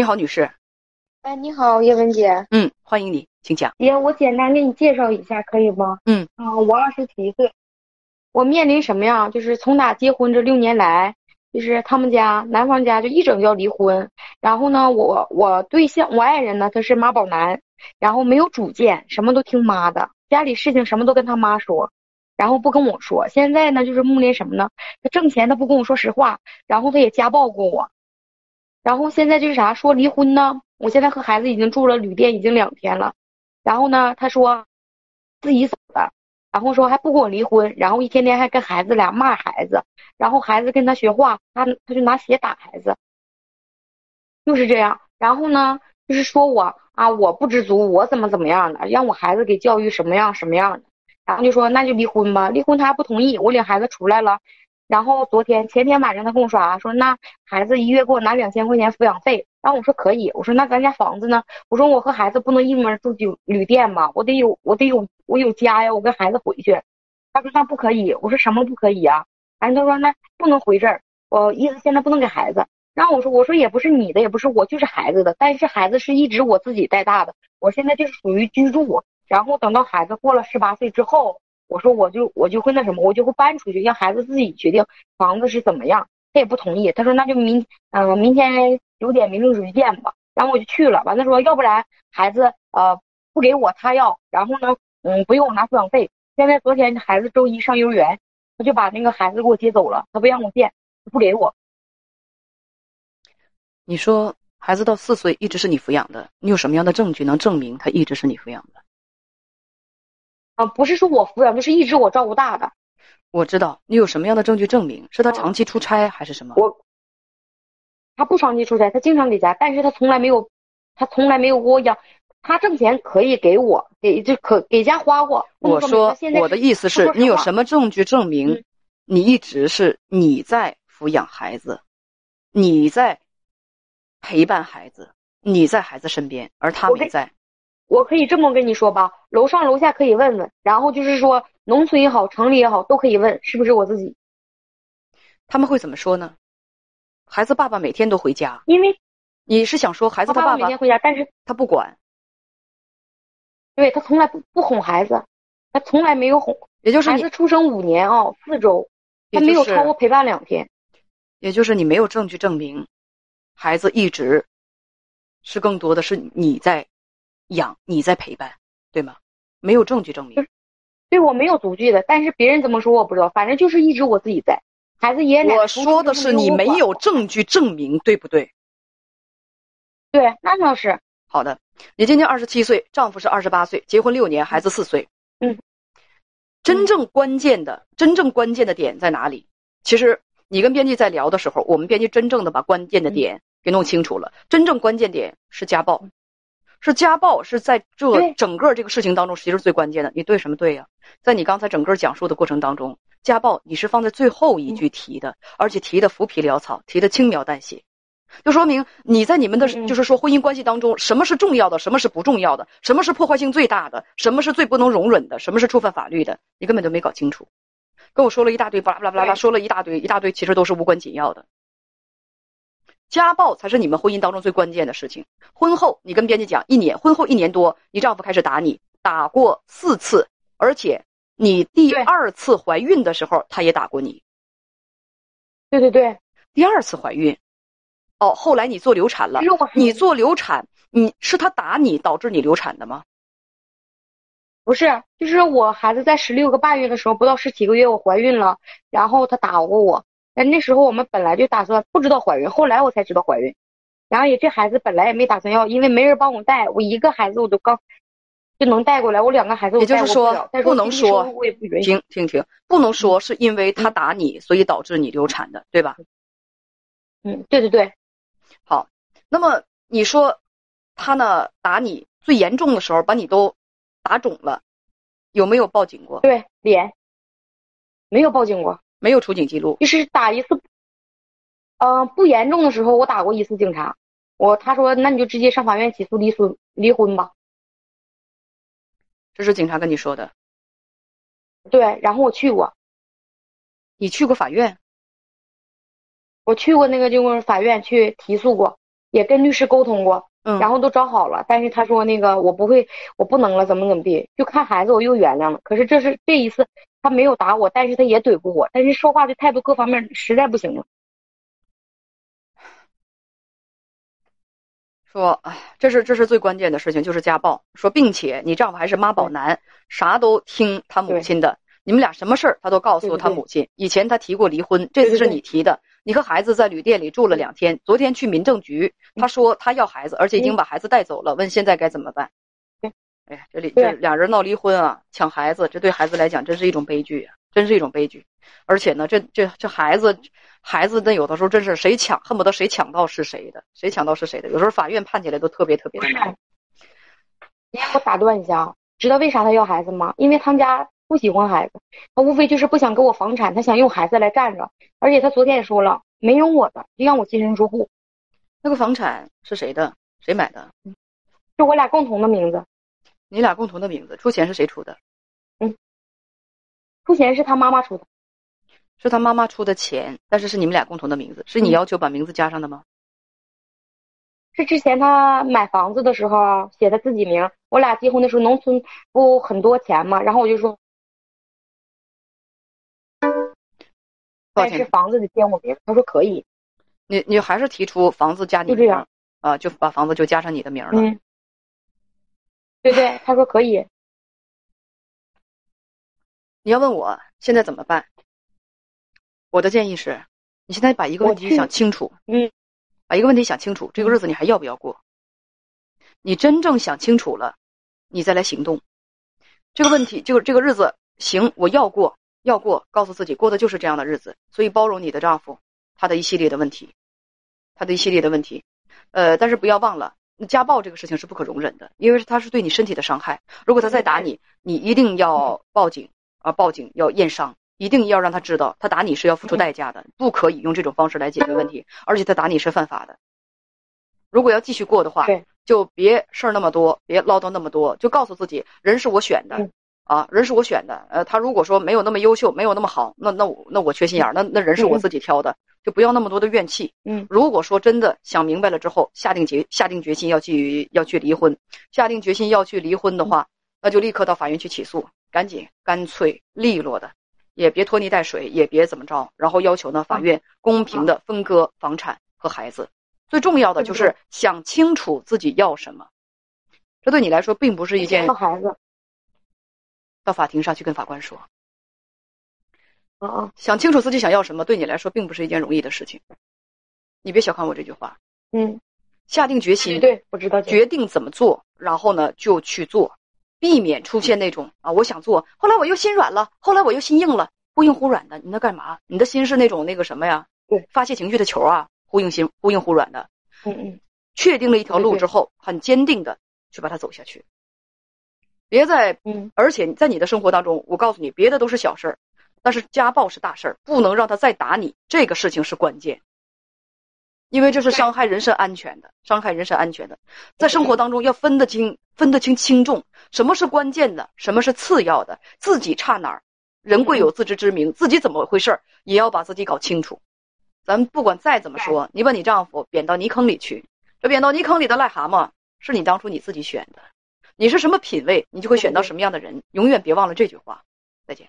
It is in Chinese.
你好，女士。哎，你好，叶文姐。嗯，欢迎你，请讲。姐，我简单给你介绍一下，可以吗？嗯。啊，我二十七岁，我面临什么呀？就是从打结婚这六年来，就是他们家男方家就一整要离婚。然后呢，我我对象我爱人呢，他是妈宝男，然后没有主见，什么都听妈的，家里事情什么都跟他妈说。然后不跟我说，现在呢就是面临什么呢？他挣钱他不跟我说实话，然后他也家暴过我，然后现在就是啥说离婚呢？我现在和孩子已经住了旅店已经两天了，然后呢他说自己走的，然后说还不跟我离婚，然后一天天还跟孩子俩骂孩子，然后孩子跟他学话，他他就拿鞋打孩子，就是这样。然后呢就是说我啊我不知足，我怎么怎么样的，让我孩子给教育什么样什么样的。然后就说那就离婚吧，离婚他还不同意。我领孩子出来了，然后昨天前天晚上他跟我说啊，说那孩子一月给我拿两千块钱抚养费。然后我说可以，我说那咱家房子呢？我说我和孩子不能一门住酒旅店吧，我得有我得有我有家呀，我跟孩子回去。他说那不可以，我说什么不可以啊？然后他说那不能回这儿，我意思现在不能给孩子。然后我说我说也不是你的，也不是我，就是孩子的，但是孩子是一直我自己带大的，我现在就是属于居住。然后等到孩子过了十八岁之后，我说我就我就会那什么，我就会搬出去，让孩子自己决定房子是怎么样。他也不同意，他说那就明嗯明天九点民政局见吧。然后我就去了，完了说要不然孩子呃不给我他要，然后呢嗯不用我拿抚养费。现在昨天孩子周一上幼儿园，他就把那个孩子给我接走了，他不让我见，不给我。你说孩子到四岁一直是你抚养的，你有什么样的证据能证明他一直是你抚养的？啊，不是说我抚养，就是一直我照顾大的。我知道你有什么样的证据证明是他长期出差还是什么？我，他不长期出差，他经常给家，但是他从来没有，他从来没有给我养。他挣钱可以给我，给就可给家花过。我说我的意思是你有什么证据证明你一直是你在抚养孩子，你在陪伴孩子，你在孩子身边，而他没在。我可以这么跟你说吧，楼上楼下可以问问，然后就是说农村也好，城里也好，都可以问是不是我自己。他们会怎么说呢？孩子爸爸每天都回家，因为你是想说孩子他爸爸每天回家，但是他不管。对他从来不不哄孩子，他从来没有哄。也就是孩子出生五年啊，四周，他没有超过陪伴两天。也就是你没有证据证明，孩子一直是更多的是你在。养你在陪伴，对吗？没有证据证明，对我没有足据的。但是别人怎么说我不知道，反正就是一直我自己在。孩子爷爷奶奶。我说的是你没有证据证明，对不对？对，那倒是。好的，你今年二十七岁，丈夫是二十八岁，结婚六年，孩子四岁。嗯。真正关键的、真正关键的点在哪里？其实你跟编辑在聊的时候，我们编辑真正的把关键的点给弄清楚了。真正关键点是家暴。是家暴是在这整个这个事情当中，其实最关键的。你对什么对呀？在你刚才整个讲述的过程当中，家暴你是放在最后一句提的，而且提的浮皮潦草，提的轻描淡写，就说明你在你们的就是说婚姻关系当中，什么是重要的，什么是不重要的，什么是破坏性最大的，什么是最不能容忍的，什么是触犯法律的，你根本就没搞清楚，跟我说了一大堆，巴拉巴拉巴拉，说了一大堆，一大堆，其实都是无关紧要的。家暴才是你们婚姻当中最关键的事情。婚后，你跟编辑讲，一年婚后一年多，你丈夫开始打你，打过四次，而且你第二次怀孕的时候，他也打过你。对对对，第二次怀孕，哦，后来你做流产了。你做流产，你是他打你导致你流产的吗？不是，就是我孩子在十六个半月的时候，不到十七个月，我怀孕了，然后他打过我。哎，那时候我们本来就打算不知道怀孕，后来我才知道怀孕，然后也这孩子本来也没打算要，因为没人帮我带，我一个孩子我都刚就能带过来，我两个孩子我也就是说不能说我也不允许。听听听，不能说是因为他打你，所以导致你流产的，对吧？嗯，对对对。好，那么你说他呢打你最严重的时候把你都打肿了，有没有报警过？对，脸没有报警过，没有出警记录。就是打一次，嗯、不严重的时候我打过一次警察，我他说那你就直接上法院起诉离婚离婚吧。这是警察跟你说的。对，然后我去过，你去过法院？我去过那个就是法院去提诉过，也跟律师沟通过，嗯，然后都找好了，但是他说那个我不会，我不能了，怎么怎么地，就看孩子我又原谅了。可是这是这一次他没有打我，但是他也怼过我，但是说话的态度各方面实在不行了。说，哎，这是这是最关键的事情，就是家暴。说，并且你丈夫还是妈宝男，啥都听他母亲的。你们俩什么事儿他都告诉他母亲。以前他提过离婚，这次是你提的。你和孩子在旅店里住了两天，昨天去民政局，他说他要孩子，而且已经把孩子带走了。问现在该怎么办？哎呀，这里这俩人闹离婚啊，抢孩子，这对孩子来讲真是一种悲剧啊，真是一种悲剧。而且呢，这这这孩子。孩子那有的时候真是谁抢，恨不得谁抢到是谁的，谁抢到是谁的。有时候法院判起来都特别特别的难。你让我打断一下啊，知道为啥他要孩子吗？因为他们家不喜欢孩子，他无非就是不想给我房产，他想用孩子来占着。而且他昨天也说了，没有我的，就让我净身出户。那个房产是谁的？谁买的？就我俩共同的名字。你俩共同的名字，出钱是谁出的？嗯，出钱是他妈妈出的。是他妈妈出的钱，但是是你们俩共同的名字，是你要求把名字加上的吗？是之前他买房子的时候写的自己名，我俩结婚的时候农村不很多钱嘛，然后我就说，但是房子得签我名，他说可以。你你还是提出房子加你名啊，就把房子就加上你的名了。嗯，对对，他说可以。你要问我现在怎么办？我的建议是，你现在把一个问题想清楚，嗯，把一个问题想清楚，这个日子你还要不要过？你真正想清楚了，你再来行动。这个问题就是这个日子行，我要过，要过，告诉自己过的就是这样的日子，所以包容你的丈夫，他的一系列的问题，他的一系列的问题，呃，但是不要忘了，家暴这个事情是不可容忍的，因为他是对你身体的伤害。如果他再打你，你一定要报警啊，报警要验伤。一定要让他知道，他打你是要付出代价的，不可以用这种方式来解决问题，而且他打你是犯法的。如果要继续过的话，就别事儿那么多，别唠叨那么多，就告诉自己，人是我选的，啊，人是我选的。呃，他如果说没有那么优秀，没有那么好，那那我那我缺心眼儿，那那人是我自己挑的，就不要那么多的怨气。嗯，如果说真的想明白了之后，下定决下定决心要去要去离婚，下定决心要去离婚的话，那就立刻到法院去起诉，赶紧干脆利落的。也别拖泥带水，也别怎么着，然后要求呢，法院公平的分割房产和孩子。最重要的就是想清楚自己要什么，这对你来说并不是一件。要孩子。到法庭上去跟法官说。哦哦。想清楚自己想要什么，对你来说并不是一件容易的事情。你别小看我这句话。嗯。下定决心。对，我知道。决定怎么做，然后呢就去做。避免出现那种啊，我想做，后来我又心软了，后来我又心硬了，忽硬忽软的，你那干嘛？你的心是那种那个什么呀？对，发泄情绪的球啊，忽硬心，忽硬忽软的。嗯嗯。确定了一条路之后，很坚定的去把它走下去。别在嗯，而且在你的生活当中，我告诉你，别的都是小事儿，但是家暴是大事儿，不能让他再打你，这个事情是关键。因为这是伤害人身安全的，伤害人身安全的，在生活当中要分得清，分得清轻重，什么是关键的，什么是次要的，自己差哪儿，人贵有自知之明，自己怎么回事儿，也要把自己搞清楚。咱不管再怎么说，你把你丈夫贬到泥坑里去，这贬到泥坑里的癞蛤蟆是你当初你自己选的，你是什么品味，你就会选到什么样的人，永远别忘了这句话。再见。